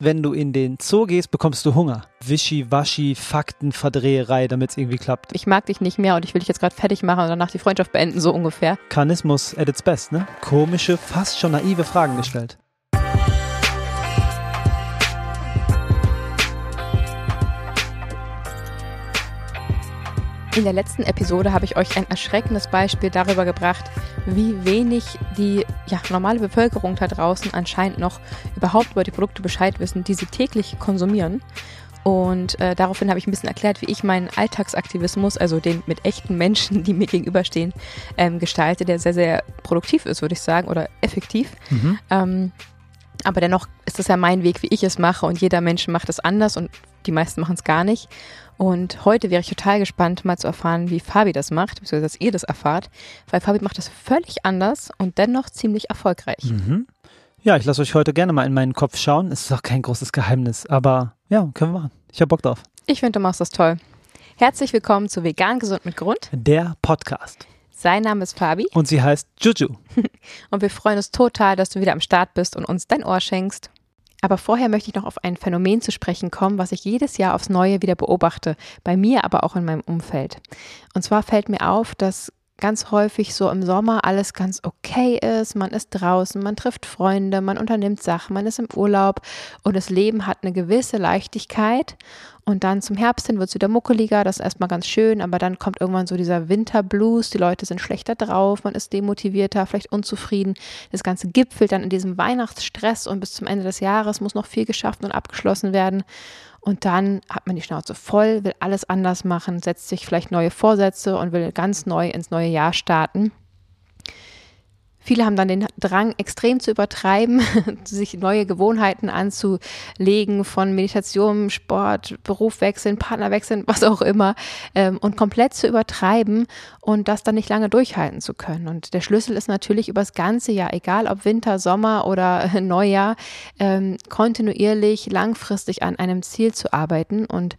wenn du in den Zoo gehst, bekommst du Hunger. Wischiwaschi, Faktenverdreherei, damit es irgendwie klappt. Ich mag dich nicht mehr und ich will dich jetzt gerade fertig machen und danach die Freundschaft beenden, so ungefähr. Kanismus at its best, ne? Komische, fast schon naive Fragen gestellt. In der letzten Episode habe ich euch ein erschreckendes Beispiel darüber gebracht, wie wenig die ja, normale Bevölkerung da draußen anscheinend noch überhaupt über die Produkte Bescheid wissen, die sie täglich konsumieren. Und äh, daraufhin habe ich ein bisschen erklärt, wie ich meinen Alltagsaktivismus, also den mit echten Menschen, die mir gegenüberstehen, ähm, gestalte, der sehr, sehr produktiv ist, würde ich sagen, oder effektiv. Mhm. Ähm, aber dennoch ist das ja mein Weg, wie ich es mache und jeder Mensch macht es anders und die meisten machen es gar nicht. Und heute wäre ich total gespannt, mal zu erfahren, wie Fabi das macht, beziehungsweise dass ihr das erfahrt, weil Fabi macht das völlig anders und dennoch ziemlich erfolgreich. Mhm. Ja, ich lasse euch heute gerne mal in meinen Kopf schauen. Es ist auch kein großes Geheimnis, aber ja, können wir machen. Ich habe Bock drauf. Ich finde, du machst das toll. Herzlich willkommen zu Vegan Gesund mit Grund. Der Podcast. Sein Name ist Fabi. Und sie heißt Juju. und wir freuen uns total, dass du wieder am Start bist und uns dein Ohr schenkst. Aber vorher möchte ich noch auf ein Phänomen zu sprechen kommen, was ich jedes Jahr aufs Neue wieder beobachte, bei mir, aber auch in meinem Umfeld. Und zwar fällt mir auf, dass ganz häufig so im Sommer alles ganz okay ist. Man ist draußen, man trifft Freunde, man unternimmt Sachen, man ist im Urlaub und das Leben hat eine gewisse Leichtigkeit. Und dann zum Herbst hin wird es wieder muckeliger, das ist erstmal ganz schön, aber dann kommt irgendwann so dieser Winterblues, die Leute sind schlechter drauf, man ist demotivierter, vielleicht unzufrieden. Das Ganze gipfelt dann in diesem Weihnachtsstress und bis zum Ende des Jahres muss noch viel geschafft und abgeschlossen werden. Und dann hat man die Schnauze voll, will alles anders machen, setzt sich vielleicht neue Vorsätze und will ganz neu ins neue Jahr starten. Viele haben dann den Drang, extrem zu übertreiben, sich neue Gewohnheiten anzulegen von Meditation, Sport, Beruf wechseln, Partner wechseln, was auch immer, ähm, und komplett zu übertreiben und das dann nicht lange durchhalten zu können. Und der Schlüssel ist natürlich über das ganze Jahr, egal ob Winter, Sommer oder Neujahr, ähm, kontinuierlich, langfristig an einem Ziel zu arbeiten und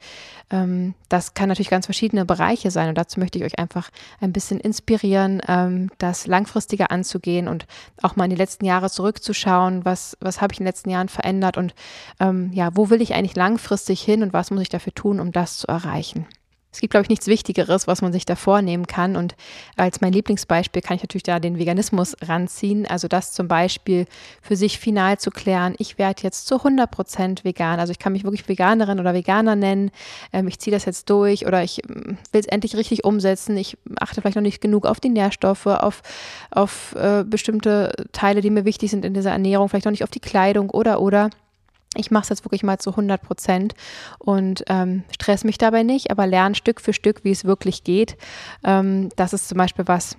ähm, das kann natürlich ganz verschiedene Bereiche sein und dazu möchte ich euch einfach ein bisschen inspirieren, ähm, das langfristiger anzugehen und auch mal in die letzten Jahre zurückzuschauen, was, was habe ich in den letzten Jahren verändert und ähm, ja, wo will ich eigentlich langfristig hin und was muss ich dafür tun, um das zu erreichen. Es gibt, glaube ich, nichts Wichtigeres, was man sich da vornehmen kann. Und als mein Lieblingsbeispiel kann ich natürlich da den Veganismus ranziehen. Also das zum Beispiel für sich final zu klären, ich werde jetzt zu 100 Prozent vegan. Also ich kann mich wirklich Veganerin oder Veganer nennen. Ähm, ich ziehe das jetzt durch oder ich mm, will es endlich richtig umsetzen. Ich achte vielleicht noch nicht genug auf die Nährstoffe, auf, auf äh, bestimmte Teile, die mir wichtig sind in dieser Ernährung, vielleicht noch nicht auf die Kleidung oder oder ich mache es jetzt wirklich mal zu 100 Prozent und ähm, stress mich dabei nicht, aber lerne Stück für Stück, wie es wirklich geht. Ähm, das ist zum Beispiel was,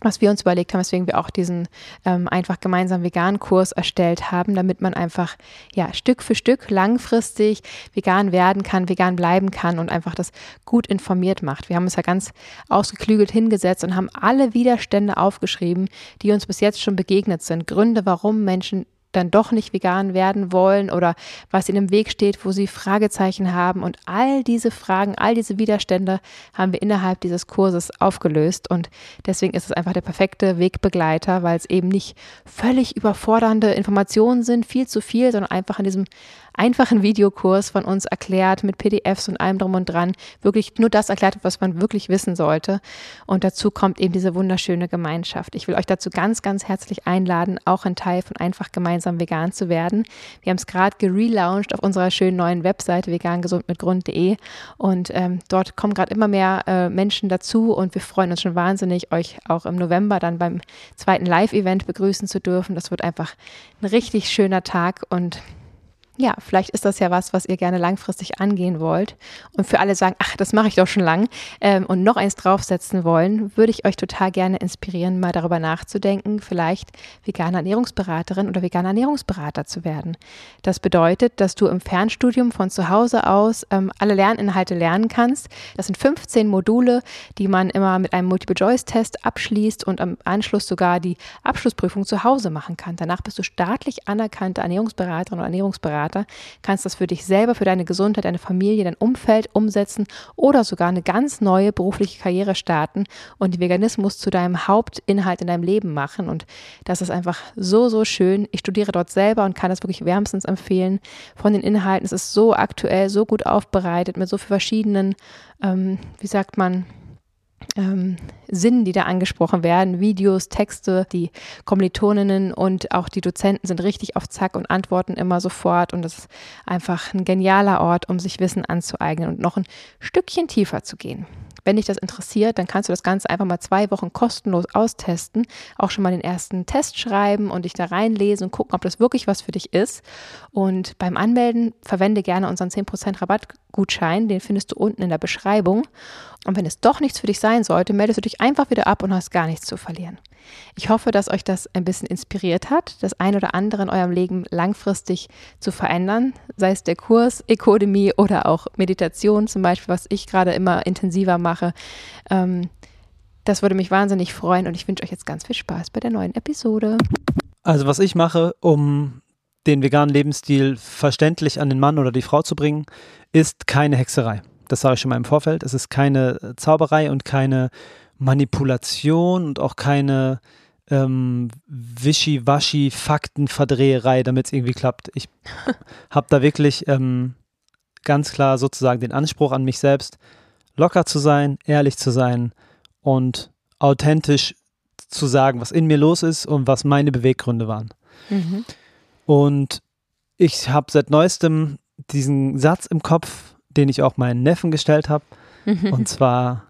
was wir uns überlegt haben, weswegen wir auch diesen ähm, einfach gemeinsam veganen Kurs erstellt haben, damit man einfach ja Stück für Stück langfristig vegan werden kann, vegan bleiben kann und einfach das gut informiert macht. Wir haben uns ja ganz ausgeklügelt hingesetzt und haben alle Widerstände aufgeschrieben, die uns bis jetzt schon begegnet sind, Gründe, warum Menschen dann doch nicht vegan werden wollen oder was ihnen im Weg steht, wo sie Fragezeichen haben. Und all diese Fragen, all diese Widerstände haben wir innerhalb dieses Kurses aufgelöst. Und deswegen ist es einfach der perfekte Wegbegleiter, weil es eben nicht völlig überfordernde Informationen sind, viel zu viel, sondern einfach in diesem einfachen Videokurs von uns erklärt mit PDFs und allem drum und dran, wirklich nur das erklärt, was man wirklich wissen sollte. Und dazu kommt eben diese wunderschöne Gemeinschaft. Ich will euch dazu ganz, ganz herzlich einladen, auch ein Teil von einfach gemeinsam vegan zu werden. Wir haben es gerade gelauncht auf unserer schönen neuen Webseite vegangesundmitgrund.de und ähm, dort kommen gerade immer mehr äh, Menschen dazu und wir freuen uns schon wahnsinnig, euch auch im November dann beim zweiten Live-Event begrüßen zu dürfen. Das wird einfach ein richtig schöner Tag und ja, vielleicht ist das ja was, was ihr gerne langfristig angehen wollt. Und für alle sagen, ach, das mache ich doch schon lang ähm, und noch eins draufsetzen wollen, würde ich euch total gerne inspirieren, mal darüber nachzudenken, vielleicht vegane Ernährungsberaterin oder veganer Ernährungsberater zu werden. Das bedeutet, dass du im Fernstudium von zu Hause aus ähm, alle Lerninhalte lernen kannst. Das sind 15 Module, die man immer mit einem Multiple-Choice-Test abschließt und am Anschluss sogar die Abschlussprüfung zu Hause machen kann. Danach bist du staatlich anerkannte Ernährungsberaterin oder Ernährungsberater Karrierestarter, kannst das für dich selber, für deine Gesundheit, deine Familie, dein Umfeld umsetzen oder sogar eine ganz neue berufliche Karriere starten und den Veganismus zu deinem Hauptinhalt in deinem Leben machen. Und das ist einfach so, so schön. Ich studiere dort selber und kann das wirklich wärmstens empfehlen. Von den Inhalten, es ist so aktuell, so gut aufbereitet mit so vielen verschiedenen, ähm, wie sagt man, ähm, Sinn, die da angesprochen werden, Videos, Texte, die Kommilitoninnen und auch die Dozenten sind richtig auf Zack und antworten immer sofort und das ist einfach ein genialer Ort, um sich Wissen anzueignen und noch ein Stückchen tiefer zu gehen. Wenn dich das interessiert, dann kannst du das Ganze einfach mal zwei Wochen kostenlos austesten, auch schon mal den ersten Test schreiben und dich da reinlesen und gucken, ob das wirklich was für dich ist. Und beim Anmelden verwende gerne unseren 10% Rabattgutschein, den findest du unten in der Beschreibung. Und wenn es doch nichts für dich sein sollte, meldest du dich einfach wieder ab und hast gar nichts zu verlieren. Ich hoffe, dass euch das ein bisschen inspiriert hat, das ein oder andere in eurem Leben langfristig zu verändern, sei es der Kurs, Ecodemie oder auch Meditation zum Beispiel, was ich gerade immer intensiver mache. Ähm, das würde mich wahnsinnig freuen und ich wünsche euch jetzt ganz viel Spaß bei der neuen Episode. Also was ich mache, um den veganen Lebensstil verständlich an den Mann oder die Frau zu bringen, ist keine Hexerei. Das sage ich schon mal im Vorfeld. Es ist keine Zauberei und keine Manipulation und auch keine ähm, wischiwaschi Faktenverdreherei, damit es irgendwie klappt. Ich habe da wirklich ähm, ganz klar sozusagen den Anspruch an mich selbst, locker zu sein, ehrlich zu sein und authentisch zu sagen, was in mir los ist und was meine Beweggründe waren. Mhm. Und ich habe seit neuestem diesen Satz im Kopf, den ich auch meinen Neffen gestellt habe. Mhm. Und zwar,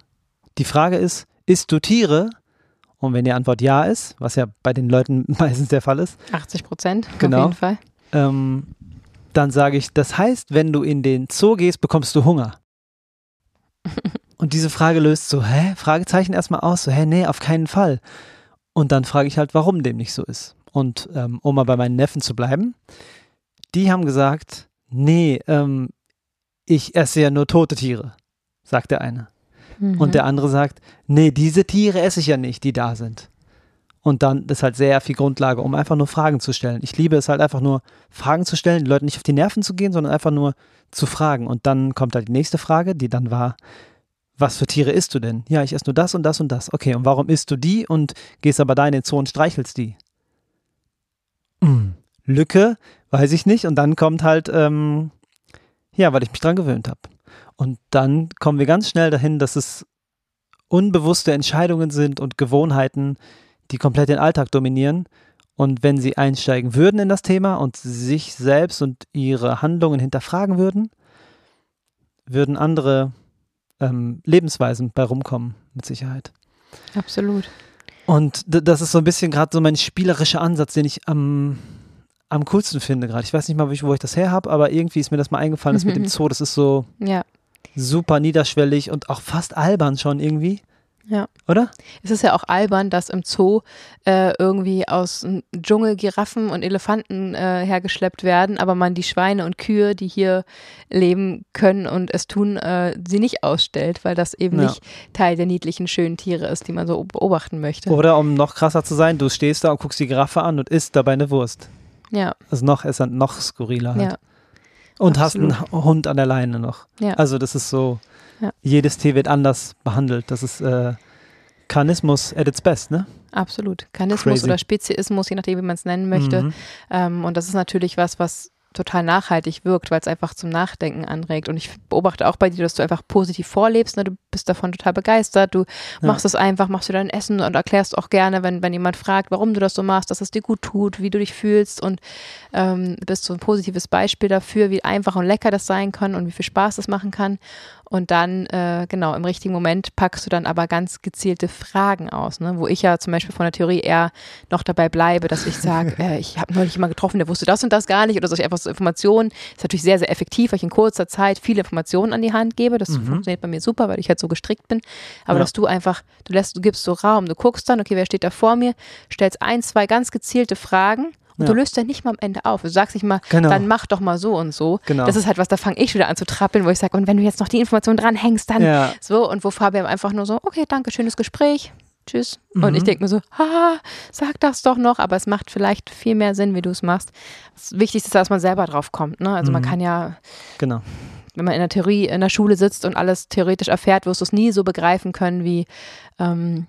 die Frage ist, isst du Tiere? Und wenn die Antwort ja ist, was ja bei den Leuten meistens der Fall ist. 80 Prozent, genau, auf jeden Fall. Ähm, dann sage ich, das heißt, wenn du in den Zoo gehst, bekommst du Hunger. Und diese Frage löst so, hä? Fragezeichen erstmal aus, so, hä, nee, auf keinen Fall. Und dann frage ich halt, warum dem nicht so ist. Und ähm, um mal bei meinen Neffen zu bleiben, die haben gesagt, nee, ähm, ich esse ja nur tote Tiere, sagt der eine. Mhm. Und der andere sagt, nee, diese Tiere esse ich ja nicht, die da sind. Und dann ist halt sehr viel Grundlage, um einfach nur Fragen zu stellen. Ich liebe es halt einfach nur, Fragen zu stellen, die Leute nicht auf die Nerven zu gehen, sondern einfach nur zu fragen. Und dann kommt halt die nächste Frage, die dann war, was für Tiere isst du denn? Ja, ich esse nur das und das und das. Okay, und warum isst du die und gehst aber da in den Zoo und streichelst die? Hm, Lücke, weiß ich nicht. Und dann kommt halt, ähm, ja, weil ich mich dran gewöhnt habe. Und dann kommen wir ganz schnell dahin, dass es unbewusste Entscheidungen sind und Gewohnheiten, die komplett den Alltag dominieren. Und wenn sie einsteigen würden in das Thema und sich selbst und ihre Handlungen hinterfragen würden, würden andere ähm, Lebensweisen bei rumkommen, mit Sicherheit. Absolut. Und das ist so ein bisschen gerade so mein spielerischer Ansatz, den ich am, am coolsten finde gerade. Ich weiß nicht mal, wo ich das her habe, aber irgendwie ist mir das mal eingefallen, das mit dem Zoo, das ist so. Ja super niederschwellig und auch fast albern schon irgendwie. Ja. Oder? Es ist ja auch albern, dass im Zoo äh, irgendwie aus dem Dschungel Giraffen und Elefanten äh, hergeschleppt werden, aber man die Schweine und Kühe, die hier leben können und es tun, äh, sie nicht ausstellt, weil das eben ja. nicht Teil der niedlichen, schönen Tiere ist, die man so beobachten möchte. Oder um noch krasser zu sein, du stehst da und guckst die Giraffe an und isst dabei eine Wurst. Ja. Also noch ist er noch skurriler halt. Ja. Und Absolut. hast einen Hund an der Leine noch. Ja. Also das ist so, ja. jedes Tier wird anders behandelt. Das ist äh, Karnismus at its best, ne? Absolut. Karnismus Crazy. oder Speziismus, je nachdem, wie man es nennen möchte. Mhm. Ähm, und das ist natürlich was, was total nachhaltig wirkt, weil es einfach zum Nachdenken anregt. Und ich beobachte auch bei dir, dass du einfach positiv vorlebst. Ne? Du bist davon total begeistert. Du machst es einfach, machst du dein Essen und erklärst auch gerne, wenn, wenn jemand fragt, warum du das so machst, dass es dir gut tut, wie du dich fühlst. Und ähm, bist so ein positives Beispiel dafür, wie einfach und lecker das sein kann und wie viel Spaß das machen kann. Und dann, äh, genau, im richtigen Moment packst du dann aber ganz gezielte Fragen aus, ne? wo ich ja zum Beispiel von der Theorie eher noch dabei bleibe, dass ich sage, äh, ich habe neulich jemanden getroffen, der wusste das und das gar nicht oder solche einfach so Informationen. ist natürlich sehr, sehr effektiv, weil ich in kurzer Zeit viele Informationen an die Hand gebe. Das mhm. funktioniert bei mir super, weil ich halt so gestrickt bin. Aber ja. dass du einfach, du lässt, du gibst so Raum, du guckst dann, okay, wer steht da vor mir, stellst ein, zwei ganz gezielte Fragen und ja. du löst ja nicht mal am Ende auf. Du sagst nicht mal, genau. dann mach doch mal so und so. Genau. Das ist halt was, da fange ich wieder an zu trappeln, wo ich sage, und wenn du jetzt noch die Information dranhängst, dann ja. so. Und wo Fabian einfach nur so, okay, danke, schönes Gespräch. tschüss. Mhm. Und ich denke mir so, ha, sag das doch noch, aber es macht vielleicht viel mehr Sinn, wie du es machst. Das Wichtigste ist, dass man selber drauf kommt. Ne? Also mhm. man kann ja, genau. wenn man in der Theorie in der Schule sitzt und alles theoretisch erfährt, wirst du es nie so begreifen können, wie ähm,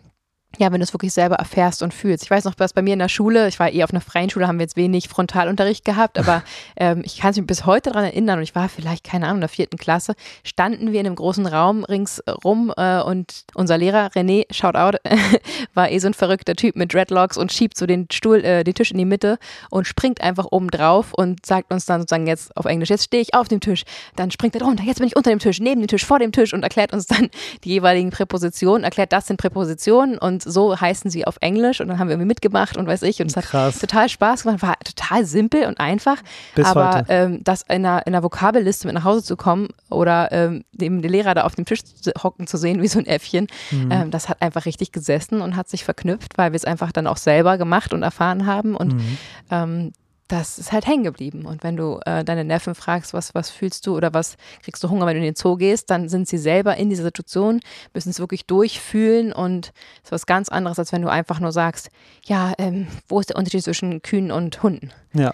ja, wenn du es wirklich selber erfährst und fühlst. Ich weiß noch, was bei mir in der Schule, ich war eh auf einer freien Schule, haben wir jetzt wenig Frontalunterricht gehabt, aber ähm, ich kann mich bis heute daran erinnern und ich war vielleicht, keine Ahnung, in der vierten Klasse, standen wir in einem großen Raum ringsrum äh, und unser Lehrer René, shout out, war eh so ein verrückter Typ mit Dreadlocks und schiebt so den Stuhl, äh, den Tisch in die Mitte und springt einfach oben drauf und sagt uns dann sozusagen jetzt auf Englisch, jetzt stehe ich auf dem Tisch, dann springt er runter, jetzt bin ich unter dem Tisch, neben dem Tisch, vor dem Tisch und erklärt uns dann die jeweiligen Präpositionen, erklärt, das sind Präpositionen und und so heißen sie auf Englisch und dann haben wir irgendwie mitgemacht und weiß ich und es hat Krass. total Spaß gemacht, war total simpel und einfach, Bis aber ähm, das in einer, in einer Vokabelliste mit nach Hause zu kommen oder ähm, dem den Lehrer da auf dem Tisch hocken zu sehen wie so ein Äffchen, mhm. ähm, das hat einfach richtig gesessen und hat sich verknüpft, weil wir es einfach dann auch selber gemacht und erfahren haben und mhm. ähm, das ist halt hängen geblieben. Und wenn du äh, deine Neffen fragst, was, was fühlst du oder was kriegst du Hunger, wenn du in den Zoo gehst, dann sind sie selber in dieser Situation, müssen es wirklich durchfühlen und es ist was ganz anderes, als wenn du einfach nur sagst, ja, ähm, wo ist der Unterschied zwischen Kühen und Hunden? Ja,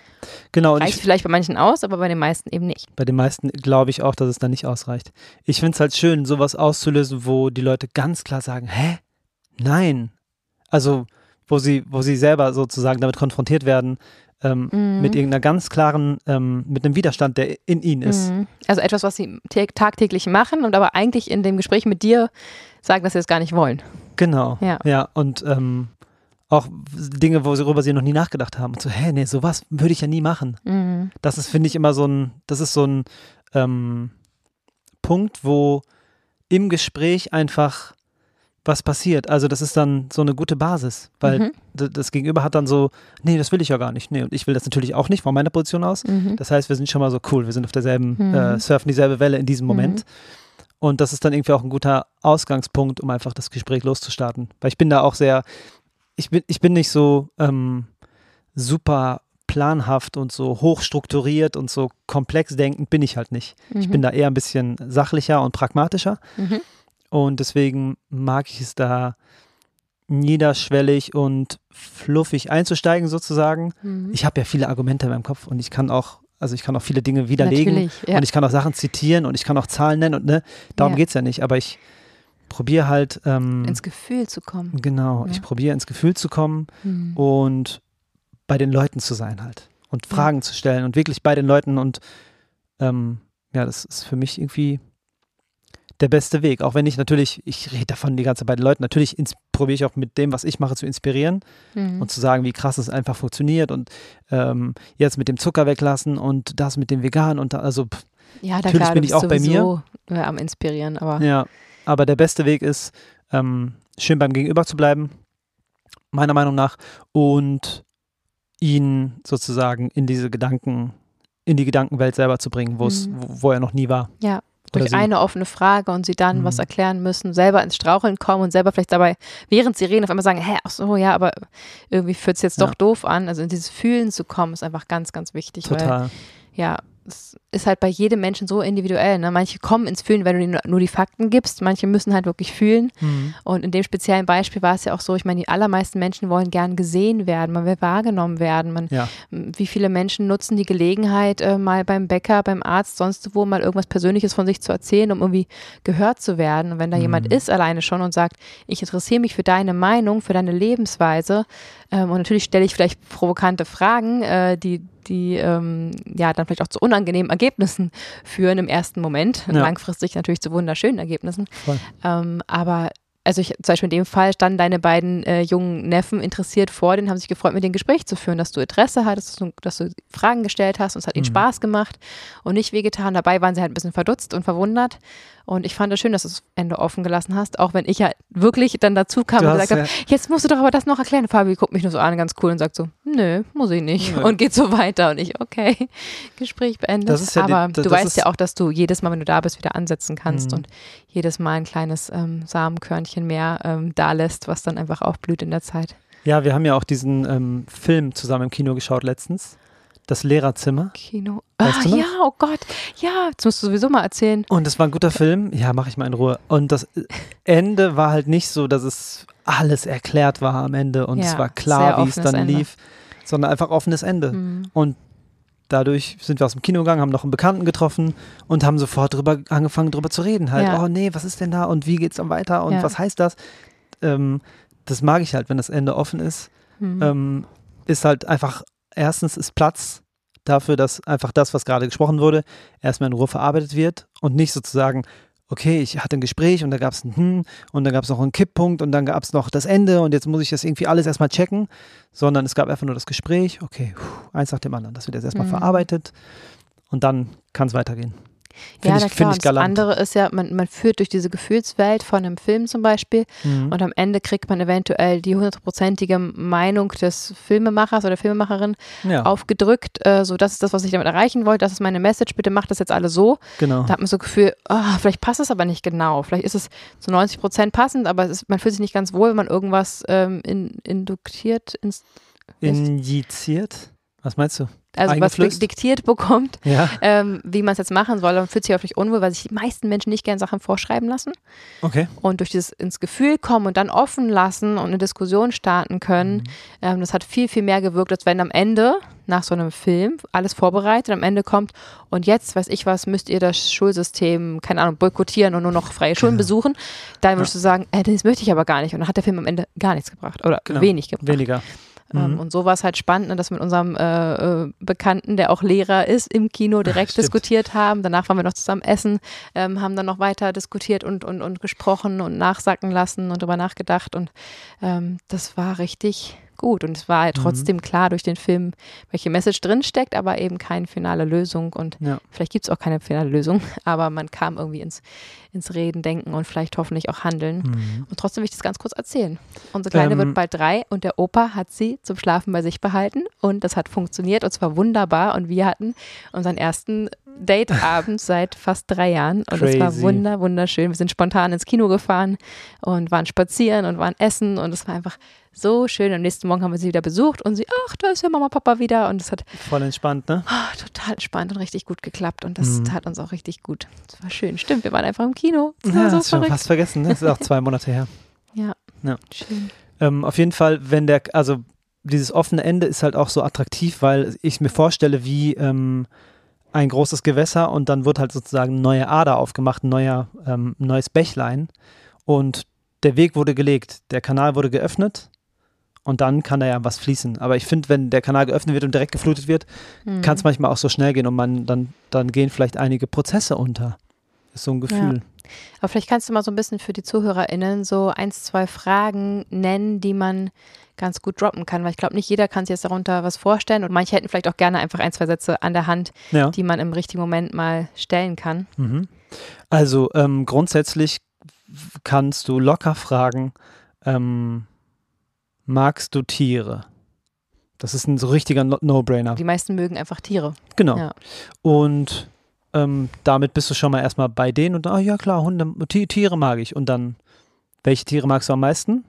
genau. Reicht vielleicht bei manchen aus, aber bei den meisten eben nicht. Bei den meisten glaube ich auch, dass es da nicht ausreicht. Ich finde es halt schön, sowas auszulösen, wo die Leute ganz klar sagen, hä? Nein. Also, wo sie, wo sie selber sozusagen damit konfrontiert werden, ähm, mhm. mit irgendeiner ganz klaren, ähm, mit einem Widerstand, der in ihnen ist. Mhm. Also etwas, was sie tagtäglich machen und aber eigentlich in dem Gespräch mit dir sagen, dass sie es gar nicht wollen. Genau. Ja, ja und ähm, auch Dinge, worüber sie noch nie nachgedacht haben. Und so, hä, nee, sowas würde ich ja nie machen. Mhm. Das ist, finde ich, immer so ein, das ist so ein ähm, Punkt, wo im Gespräch einfach was passiert. Also das ist dann so eine gute Basis, weil mhm. das Gegenüber hat dann so, nee, das will ich ja gar nicht. Nee, und ich will das natürlich auch nicht von meiner Position aus. Mhm. Das heißt, wir sind schon mal so cool, wir sind auf derselben, mhm. äh, surfen dieselbe Welle in diesem Moment. Mhm. Und das ist dann irgendwie auch ein guter Ausgangspunkt, um einfach das Gespräch loszustarten. Weil ich bin da auch sehr, ich bin, ich bin nicht so ähm, super planhaft und so hochstrukturiert und so komplex denkend bin ich halt nicht. Ich bin mhm. da eher ein bisschen sachlicher und pragmatischer. Und deswegen mag ich es da niederschwellig und fluffig einzusteigen sozusagen. Mhm. Ich habe ja viele Argumente in meinem Kopf und ich kann auch, also ich kann auch viele Dinge widerlegen ja. und ich kann auch Sachen zitieren und ich kann auch Zahlen nennen und ne, darum ja. geht es ja nicht. Aber ich probiere halt ähm, ins Gefühl zu kommen. Genau, ja. ich probiere ins Gefühl zu kommen mhm. und bei den Leuten zu sein halt und Fragen zu stellen und wirklich bei den Leuten und ähm, ja, das ist für mich irgendwie der beste Weg. Auch wenn ich natürlich, ich rede davon die ganze Zeit bei den Leuten, natürlich probiere ich auch mit dem, was ich mache, zu inspirieren mhm. und zu sagen, wie krass es einfach funktioniert und ähm, jetzt mit dem Zucker weglassen und das mit dem Vegan und da, also ja, da natürlich klar, bin ich auch bei mir. Äh, am Inspirieren, aber. Ja, aber der beste Weg ist, ähm, schön beim Gegenüber zu bleiben, meiner Meinung nach, und ihn sozusagen in diese Gedanken, in die Gedankenwelt selber zu bringen, wo es, mhm. wo, wo er noch nie war. Ja, durch eine offene Frage und sie dann mhm. was erklären müssen, selber ins Straucheln kommen und selber vielleicht dabei, während sie reden, auf einmal sagen, hä, ach so, ja, aber irgendwie fühlt es jetzt ja. doch doof an. Also in dieses Fühlen zu kommen, ist einfach ganz, ganz wichtig. Total. Weil, ja, es ist halt bei jedem Menschen so individuell. Ne? Manche kommen ins Fühlen, wenn du ihnen nur die Fakten gibst. Manche müssen halt wirklich fühlen. Mhm. Und in dem speziellen Beispiel war es ja auch so, ich meine, die allermeisten Menschen wollen gern gesehen werden, man will wahrgenommen werden. Man, ja. Wie viele Menschen nutzen die Gelegenheit, äh, mal beim Bäcker, beim Arzt, sonst wo mal irgendwas Persönliches von sich zu erzählen, um irgendwie gehört zu werden. Und wenn da mhm. jemand ist alleine schon und sagt, ich interessiere mich für deine Meinung, für deine Lebensweise, ähm, und natürlich stelle ich vielleicht provokante Fragen, äh, die die ähm, ja dann vielleicht auch zu unangenehmen Ergebnissen führen im ersten Moment, ja. langfristig natürlich zu wunderschönen Ergebnissen. Ähm, aber also ich, zum Beispiel in dem Fall standen deine beiden äh, jungen Neffen interessiert vor, denen haben sich gefreut, mit dem Gespräch zu führen, dass du Interesse hattest, dass du, dass du Fragen gestellt hast und es hat ihnen mhm. Spaß gemacht und nicht wehgetan. Dabei waren sie halt ein bisschen verdutzt und verwundert und ich fand es schön, dass du das Ende offen gelassen hast, auch wenn ich ja wirklich dann dazu kam du und gesagt habe, jetzt musst du doch aber das noch erklären. Fabi guckt mich nur so an, ganz cool und sagt so, nö, muss ich nicht. Nö. Und geht so weiter. Und ich, okay, Gespräch beendet. Ja aber die, du weißt ja auch, dass du jedes Mal, wenn du da bist, wieder ansetzen kannst mhm. und jedes Mal ein kleines ähm, Samenkörnchen mehr ähm, da lässt, was dann einfach auch blüht in der Zeit. Ja, wir haben ja auch diesen ähm, Film zusammen im Kino geschaut letztens das Lehrerzimmer. Kino. Weißt ah, ja, oh Gott. Ja, das musst du sowieso mal erzählen. Und es war ein guter Film. Ja, mache ich mal in Ruhe. Und das Ende war halt nicht so, dass es alles erklärt war am Ende und Ja, es war klar, wie es dann Ende. lief, sondern einfach offenes Ende. Mhm. Und dadurch sind wir aus dem Kino gegangen, haben noch einen Bekannten getroffen und haben sofort drüber angefangen, drüber zu reden. Halt, Ja. oh nee, was ist denn da und wie geht's dann weiter und Ja. was heißt das? Ähm, das mag ich halt, wenn das Ende offen ist. Mhm. Ähm, ist halt einfach, erstens ist Platz dafür, dass einfach das, was gerade gesprochen wurde, erstmal in Ruhe verarbeitet wird und nicht sozusagen, okay, ich hatte ein Gespräch und da gab es ein Hm und dann gab es noch einen Kipppunkt und dann gab es noch das Ende und jetzt muss ich das irgendwie alles erstmal checken, sondern es gab einfach nur das Gespräch, okay, eins nach dem anderen, das wird jetzt erstmal Mhm. verarbeitet und dann kann es weitergehen. Ja, ich, klar. ich das andere ist ja, man, man führt durch diese Gefühlswelt von einem Film zum Beispiel Mhm. und am Ende kriegt man eventuell die hundertprozentige Meinung des Filmemachers oder Filmemacherin ja, aufgedrückt, äh, so das ist das, was ich damit erreichen wollte, das ist meine Message, bitte macht das jetzt alle so. genau. Da hat man so das Gefühl, ah, vielleicht passt es aber nicht genau. Vielleicht ist es zu 90 Prozent passend, aber es ist, man fühlt sich nicht ganz wohl, wenn man irgendwas ähm, in, induktiert, ins, Injiziert? Was meinst du? also was diktiert bekommt, Ja, ähm, wie man es jetzt machen soll. Man fühlt sich auch nicht unwohl, weil sich die meisten Menschen nicht gerne Sachen vorschreiben lassen. okay. Und durch dieses ins Gefühl kommen und dann offen lassen und eine Diskussion starten können, Mhm. ähm, das hat viel, viel mehr gewirkt, als wenn am Ende, nach so einem Film, alles vorbereitet, am Ende kommt und jetzt, weiß ich was, müsst ihr das Schulsystem, keine Ahnung, boykottieren und nur noch freie Schulen Genau. besuchen. Dann würdest du sagen, äh, das möchte ich aber gar nicht. Und dann hat der Film am Ende gar nichts gebracht oder Genau. wenig gebracht. Weniger. Ähm, Mhm. und so war es halt spannend, ne, dass wir mit unserem äh, äh, Bekannten, der auch Lehrer ist, im Kino direkt Stimmt. diskutiert haben. Danach waren wir noch zusammen essen, ähm, haben dann noch weiter diskutiert und, und, und gesprochen und nachsacken lassen und darüber nachgedacht. Und ähm, das war richtig gut. Und es war halt Mhm. trotzdem klar durch den Film, welche Message drinsteckt, aber eben keine finale Lösung. Und Ja. vielleicht gibt es auch keine finale Lösung, aber man kam irgendwie ins, ins Reden, Denken und vielleicht hoffentlich auch Handeln. Mhm. Und trotzdem will ich das ganz kurz erzählen. Unsere Kleine Ähm, wird bald drei und der Opa hat sie zum Schlafen bei sich behalten und das hat funktioniert und zwar wunderbar und wir hatten unseren ersten Dateabend seit fast drei Jahren und es war wunder, wunderschön. Wir sind spontan ins Kino gefahren und waren spazieren und waren essen und es war einfach so schön. Am nächsten Morgen haben wir sie wieder besucht und sie, ach, da ist ja Mama, Papa wieder und es hat Voll entspannt, ne? ah, total spannend und richtig gut geklappt und das Mhm. tat uns auch richtig gut. Es war schön. Stimmt, wir waren einfach im Kino. Das Ja, war so ist schon verrückt. fast vergessen, ne? Das ist auch zwei Monate her. Ja. Ja. Schön. Ähm, auf jeden Fall, wenn der, also dieses offene Ende ist halt auch so attraktiv, weil ich mir vorstelle, wie ähm, ein großes Gewässer und dann wird halt sozusagen eine neue Ader aufgemacht, ein neuer, ähm, ein neues Bächlein und der Weg wurde gelegt, der Kanal wurde geöffnet und dann kann da ja was fließen. Aber ich finde, wenn der Kanal geöffnet wird und direkt geflutet wird, Mhm. kann es manchmal auch so schnell gehen und man dann, dann gehen vielleicht einige Prozesse unter. Ist so ein Gefühl. Aber vielleicht kannst du mal so ein bisschen für die ZuhörerInnen so eins, zwei Fragen nennen, die man ganz gut droppen kann, weil ich glaube, nicht jeder kann sich jetzt darunter was vorstellen und manche hätten vielleicht auch gerne einfach ein, zwei Sätze an der Hand, Ja. die man im richtigen Moment mal stellen kann. Mhm. Also ähm, grundsätzlich kannst du locker fragen, ähm, magst du Tiere? Das ist ein so richtiger No- No-Brainer. Die meisten mögen einfach Tiere. Genau. Ja. Und ähm, damit bist du schon mal erstmal bei denen und, ah ja klar, Hunde, Ti- Tiere mag ich. Und dann, welche Tiere magst du am meisten?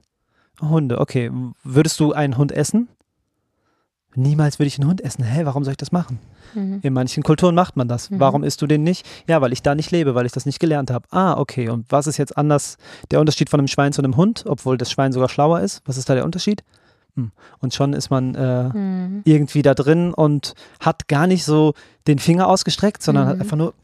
Hunde, okay. Würdest du einen Hund essen? Niemals würde ich einen Hund essen. Hä, warum soll ich das machen? Mhm. In manchen Kulturen macht man das. Mhm. Warum isst du den nicht? Ja, weil ich da nicht lebe, weil ich das nicht gelernt habe. Ah, okay. Und was ist jetzt anders der Unterschied von einem Schwein zu einem Hund, obwohl das Schwein sogar schlauer ist? Was ist da der Unterschied? Hm. Und schon ist man äh, Mhm. irgendwie da drin und hat gar nicht so den Finger ausgestreckt, sondern hat Mhm. einfach nur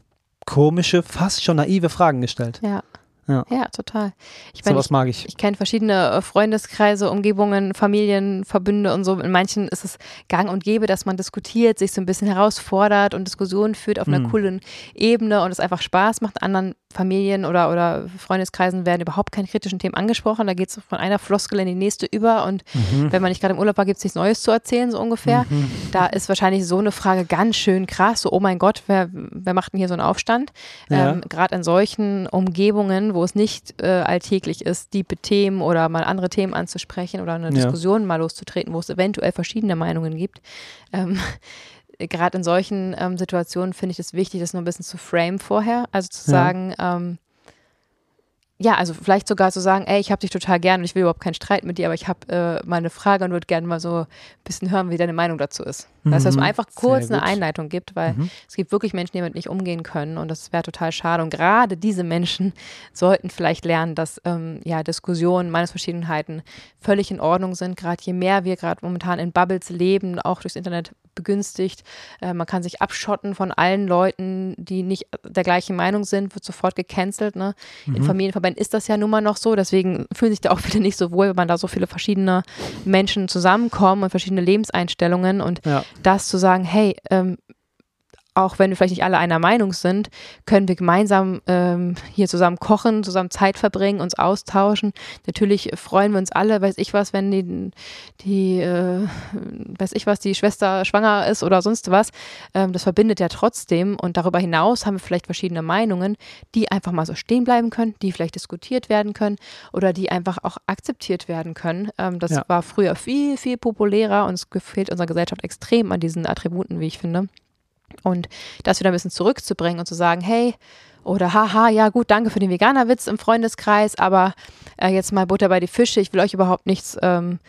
komische, fast schon naive Fragen gestellt. Ja. Ja. ja, total. Ich meine, Sowas ich, mag ich. ich kenne verschiedene äh, Freundeskreise, Umgebungen, Familien, Verbünde und so. In manchen ist es gang und gäbe, dass man diskutiert, sich so ein bisschen herausfordert und Diskussionen führt auf einer Mhm. coolen Ebene und es einfach Spaß macht. In anderen Familien oder, oder Freundeskreisen werden überhaupt keine kritischen Themen angesprochen. Da geht es von einer Floskel in die nächste über und Mhm. wenn man nicht gerade im Urlaub war, gibt es nichts Neues zu erzählen, so ungefähr. Mhm. Da ist wahrscheinlich so eine Frage ganz schön krass. So, oh mein Gott, wer, wer macht denn hier so einen Aufstand? Ja. Ähm, Gerade in solchen Umgebungen, wo es nicht äh, alltäglich ist, diepe Themen oder mal andere Themen anzusprechen oder eine Ja. Diskussion mal loszutreten, wo es eventuell verschiedene Meinungen gibt. Ähm, Gerade in solchen ähm, Situationen finde ich es wichtig, das nur ein bisschen zu frame vorher. Also zu Ja. sagen, ähm, ja, also vielleicht sogar zu sagen, ey, ich habe dich total gern und ich will überhaupt keinen Streit mit dir, aber ich habe äh, mal eine Frage und würde gerne mal so ein bisschen hören, wie deine Meinung dazu ist. Dass es Mhm, einfach kurz eine. Einleitung gibt, weil Mhm. es gibt wirklich Menschen, die damit nicht umgehen können und das wäre total schade. Und gerade diese Menschen sollten vielleicht lernen, dass ähm, ja Diskussionen, Meinungsverschiedenheiten völlig in Ordnung sind. Gerade je mehr wir gerade momentan in Bubbles leben, auch durchs Internet begünstigt. Äh, man kann sich abschotten von allen Leuten, die nicht der gleichen Meinung sind, wird sofort gecancelt. Ne? Mhm. In Familienverbänden ist das ja nun mal noch so. Deswegen fühlen sich da auch viele nicht so wohl, wenn man da so viele verschiedene Menschen zusammenkommen und verschiedene Lebenseinstellungen. Und Ja. Das zu sagen, hey, ähm, auch wenn wir vielleicht nicht alle einer Meinung sind, können wir gemeinsam ähm, hier zusammen kochen, zusammen Zeit verbringen, uns austauschen. Natürlich freuen wir uns alle, weiß ich was, wenn die, die äh, weiß ich was, die Schwester schwanger ist oder sonst was. Ähm, das verbindet ja trotzdem. Und darüber hinaus haben wir vielleicht verschiedene Meinungen, die einfach mal so stehen bleiben können, die vielleicht diskutiert werden können oder die einfach auch akzeptiert werden können. Ähm, das Ja. war früher viel, viel populärer und es gefällt unserer Gesellschaft extrem an diesen Attributen, wie ich finde. Und das wieder ein bisschen zurückzubringen und zu sagen, hey, oder haha, ja gut, danke für den Veganerwitz im Freundeskreis, aber äh, jetzt mal Butter bei die Fische, ich will euch überhaupt nichts ähm,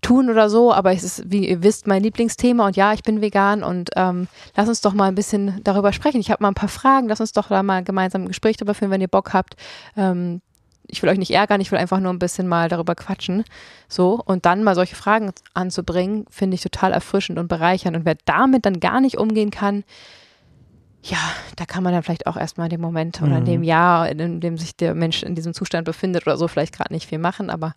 tun oder so, aber es ist, wie ihr wisst, mein Lieblingsthema und ja, ich bin vegan und ähm, lass uns doch mal ein bisschen darüber sprechen. Ich habe mal ein paar Fragen, lass uns doch da mal gemeinsam ein Gespräch darüber führen, wenn ihr Bock habt. Ähm, ich will euch nicht ärgern, ich will einfach nur ein bisschen mal darüber quatschen. So, und dann mal solche Fragen anzubringen, finde ich total erfrischend und bereichernd. Und wer damit dann gar nicht umgehen kann, ja, da kann man dann vielleicht auch erstmal in dem Moment oder in dem Mhm. Jahr, in dem sich der Mensch in diesem Zustand befindet oder so, vielleicht gerade nicht viel machen. Aber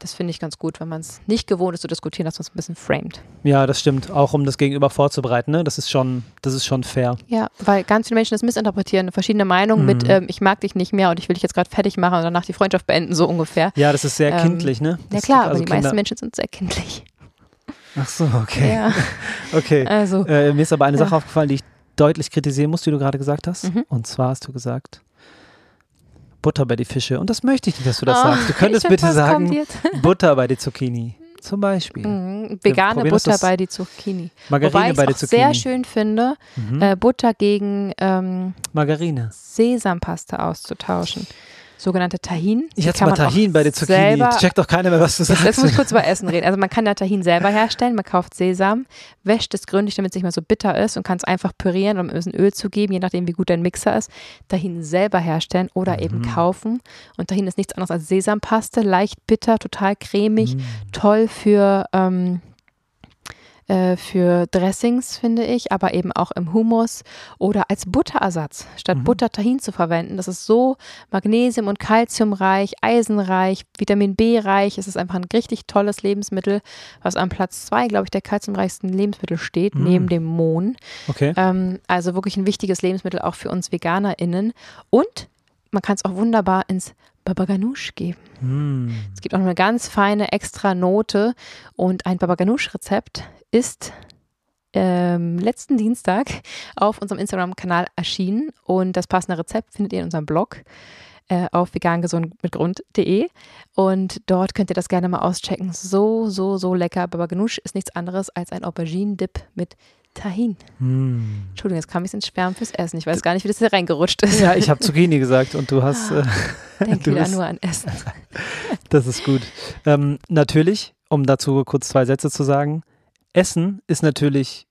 das finde ich ganz gut, wenn man es nicht gewohnt ist zu diskutieren, dass man es ein bisschen framed. Ja, das stimmt. Auch um das Gegenüber vorzubereiten, ne? Das ist schon, das ist schon fair. Ja, weil ganz viele Menschen das missinterpretieren, verschiedene Meinungen mit, Mhm. ähm, ich mag dich nicht mehr und ich will dich jetzt gerade fertig machen und danach die Freundschaft beenden, so ungefähr. Ja, das ist sehr Ähm, kindlich, ne? Ja Das klar, gibt aber also die meisten Kinder- Menschen sind sehr kindlich. Ach so, okay. Ja, Okay. also Äh, mir ist aber eine Ja. Sache aufgefallen, die ich deutlich kritisieren muss, die du gerade gesagt hast. Mhm. Und zwar hast du gesagt, Butter bei die Fische. Und das möchte ich nicht, dass du das Oh, sagst. Du könntest bitte sagen. Butter bei die Zucchini. Zum Beispiel. Mhm, vegane Butter bei die Zucchini. Margarine Wobei bei auch Zucchini. sehr schön finde, Mhm. äh, Butter gegen ähm, Margarine. Sesampaste auszutauschen. Sogenannte Tahin. Ich hatte mal Tahin bei der Zucchini. Selber, Checkt doch keiner mehr, was du sagst. jetzt muss ich kurz über Essen reden. Also man kann ja Tahin selber herstellen. Man kauft Sesam, wäscht es gründlich, damit es nicht mehr so bitter ist und kann es einfach pürieren und ein bisschen Öl zugeben, je nachdem, wie gut dein Mixer ist. Tahin selber herstellen oder eben Mhm. kaufen. Und Tahin ist nichts anderes als Sesampaste, leicht bitter, total cremig, Mhm. toll für, ähm, äh, für Dressings, finde ich, aber eben auch im Hummus oder als Butterersatz, statt Mhm. Butter Tahin zu verwenden. Das ist so magnesium- und calciumreich, eisenreich, Vitamin B-reich. Es ist einfach ein richtig tolles Lebensmittel, was an Platz zwei, glaube ich, der calciumreichsten Lebensmittel steht, Mhm. neben dem Mohn. Okay. Ähm, also wirklich ein wichtiges Lebensmittel auch für uns VeganerInnen. Und man kann es auch wunderbar ins Baba Ganoush geben. Mhm. Es gibt auch noch eine ganz feine extra Note und ein Baba Ganoush-Rezept ist ähm, letzten Dienstag auf unserem Instagram-Kanal erschienen und das passende Rezept findet ihr in unserem Blog äh, auf vegangesundmitgrund.de und dort könnt ihr das gerne mal auschecken. So, so, so lecker. Baba Ganoush ist nichts anderes als ein Auberginen-Dip mit Tahin. Mhm. Entschuldigung, jetzt kam ich ins Schwärmen fürs Essen. Ich weiß gar nicht, wie das hier reingerutscht ist. Ja, ich habe Zucchini gesagt und du hast. Äh, Denk du wieder bist- nur an Essen. Das ist gut. Ähm, natürlich, um dazu kurz zwei Sätze zu sagen, Essen ist natürlich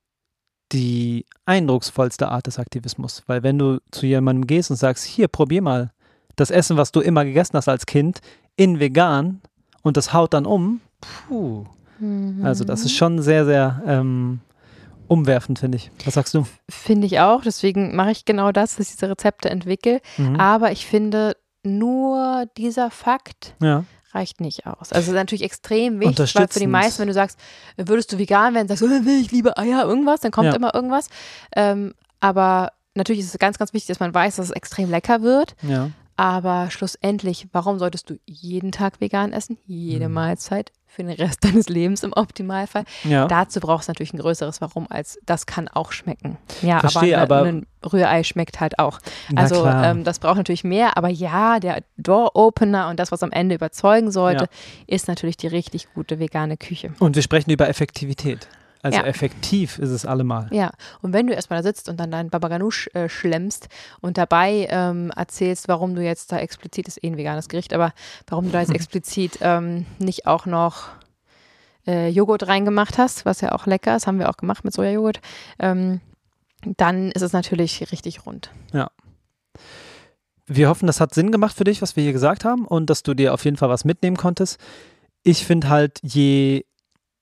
die eindrucksvollste Art des Aktivismus, weil wenn du zu jemandem gehst und sagst, hier, probier mal das Essen, was du immer gegessen hast als Kind, in vegan und das haut dann um, puh, also das ist schon sehr, sehr ähm, umwerfend, finde ich. Was sagst du? Finde ich auch. Deswegen mache ich genau das, dass ich diese Rezepte entwickle. Mhm. Aber ich finde, nur dieser Fakt Ja. reicht nicht aus. Also es ist natürlich extrem wichtig, weil für die meisten, wenn du sagst, würdest du vegan werden, sagst du, äh, ich liebe Eier, irgendwas, dann kommt Ja. immer irgendwas. Ähm, aber natürlich ist es ganz, ganz wichtig, dass man weiß, dass es extrem lecker wird. Ja. Aber schlussendlich, warum solltest du jeden Tag vegan essen? Jede Mhm. Mahlzeit für den Rest deines Lebens im Optimalfall. Ja. Dazu brauchst du natürlich ein größeres Warum als das kann auch schmecken. Ja, Verstehe, aber, aber- ein Rührei schmeckt halt auch. Also ähm, das braucht natürlich mehr, aber ja, der Door-Opener und das, was am Ende überzeugen sollte, ist natürlich die richtig gute vegane Küche. und wir sprechen über Effektivität. Also Ja. effektiv ist es allemal. Ja, und wenn du erstmal da sitzt und dann deinen Babaganoush äh, schlemmst und dabei ähm, erzählst, warum du jetzt da explizit, ist eh ein veganes Gericht, aber warum du da jetzt explizit ähm, nicht auch noch äh, Joghurt reingemacht hast, was ja auch lecker ist, haben wir auch gemacht mit Sojajoghurt, ähm, dann ist es natürlich richtig rund. Ja. Wir hoffen, das hat Sinn gemacht für dich, was wir hier gesagt haben und dass du dir auf jeden Fall was mitnehmen konntest. Ich finde halt, je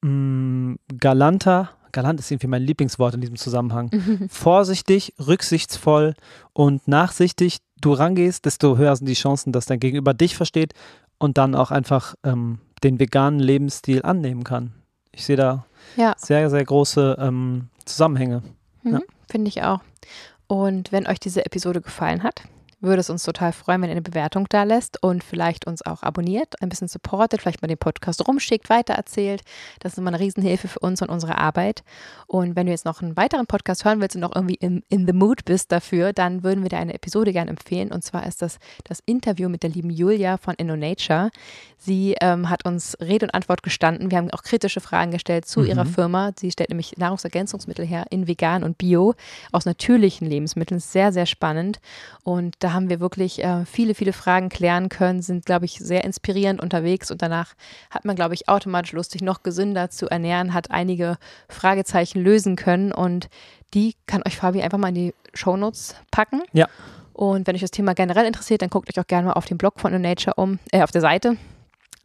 mh, mm, galanter, galant ist irgendwie mein Lieblingswort in diesem Zusammenhang, vorsichtig, rücksichtsvoll und nachsichtig du rangehst, desto höher sind die Chancen, dass dein Gegenüber dich versteht und dann auch einfach ähm, den veganen Lebensstil annehmen kann. Ich sehe da ja. sehr, sehr große ähm, Zusammenhänge. Mhm, ja. Finde ich auch. Und wenn euch diese Episode gefallen hat, würde es uns total freuen, wenn ihr eine Bewertung da lässt und vielleicht uns auch abonniert, ein bisschen supportet, vielleicht mal den Podcast rumschickt, weitererzählt. Das ist immer eine Riesenhilfe für uns und unsere Arbeit. Und wenn du jetzt noch einen weiteren Podcast hören willst und noch irgendwie in, in the mood bist dafür, dann würden wir dir eine Episode gerne empfehlen. Und zwar ist das das Interview mit der lieben Julia von InnoNature. Sie ähm, hat uns Rede und Antwort gestanden. Wir haben auch kritische Fragen gestellt zu mhm. ihrer Firma. Sie stellt nämlich Nahrungsergänzungsmittel her in vegan und bio aus natürlichen Lebensmitteln. Sehr, sehr spannend. Und da haben wir wirklich äh, viele, viele Fragen klären können, sind, glaube ich, sehr inspirierend unterwegs und danach hat man, glaube ich, automatisch Lust, sich noch gesünder zu ernähren, hat einige Fragezeichen lösen können und die kann euch Fabi einfach mal in die Shownotes packen. Ja. Und wenn euch das Thema generell interessiert, dann guckt euch auch gerne mal auf dem Blog von Nature um, äh, auf der Seite.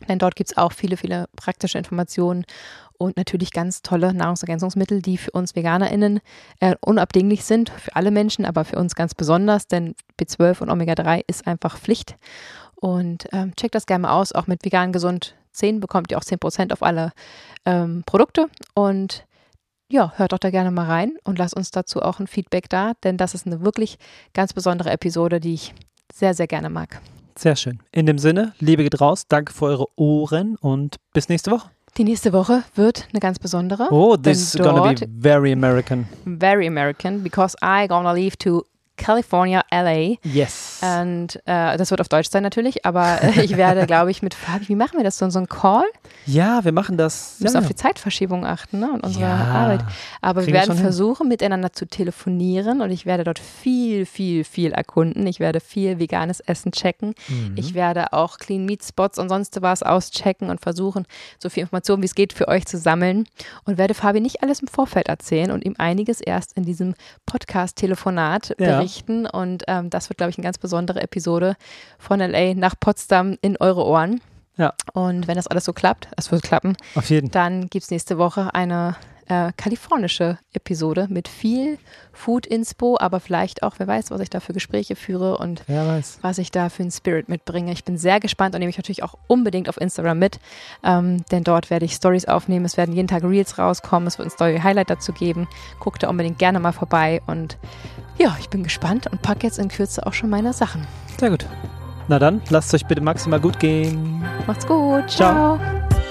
Denn dort gibt es auch viele, viele praktische Informationen und natürlich ganz tolle Nahrungsergänzungsmittel, die für uns VeganerInnen äh, unabdinglich sind, für alle Menschen, aber für uns ganz besonders, denn B12 und Omega-3 ist einfach Pflicht. Und ähm, checkt das gerne mal aus, auch mit vegan gesund 10 bekommt ihr auch 10% auf alle ähm, Produkte und ja, hört doch da gerne mal rein und lasst uns dazu auch ein Feedback da, denn das ist eine wirklich ganz besondere Episode, die ich sehr, sehr gerne mag. Sehr schön. In dem Sinne, Liebe geht raus, danke für eure Ohren und bis nächste Woche. Die nächste Woche wird eine ganz besondere. Oh, this is gonna be very American. Very American, because I gonna leave to California, LA. Yes. Und äh, das wird auf Deutsch sein natürlich, aber äh, ich werde, glaube ich, mit Fabi, wie machen wir das so, so ein Call? Ja, wir machen das. Wir müssen ja. auf die Zeitverschiebung achten ne, und unsere ja. Arbeit. Aber Kriegen wir werden versuchen, hin. miteinander zu telefonieren und ich werde dort viel, viel, viel erkunden. Ich werde viel veganes Essen checken. Mhm. Ich werde auch Clean Meat Spots und sonst was auschecken und versuchen, so viel Informationen wie es geht für euch zu sammeln und werde Fabi nicht alles im Vorfeld erzählen und ihm einiges erst in diesem Podcast-Telefonat ja. Berichten. Und ähm, das wird, glaube ich, eine ganz besondere Episode von LA nach Potsdam in eure Ohren. Ja. Und wenn das alles so klappt, es wird klappen, Auf jeden. dann gibt es nächste Woche eine äh, kalifornische Episode mit viel Food-Inspo, aber vielleicht auch, wer weiß, was ich da für Gespräche führe und was ich da für einen Spirit mitbringe. Ich bin sehr gespannt und nehme ich natürlich auch unbedingt auf Instagram mit, ähm, denn dort werde ich Stories aufnehmen. Es werden jeden Tag Reels rauskommen, es wird ein Story-Highlight dazu geben. Guckt da unbedingt gerne mal vorbei und ja, ich bin gespannt und packe jetzt in Kürze auch schon meine Sachen. Sehr gut. Na dann, lasst euch bitte maximal gut gehen. Macht's gut. Ciao. Ciao.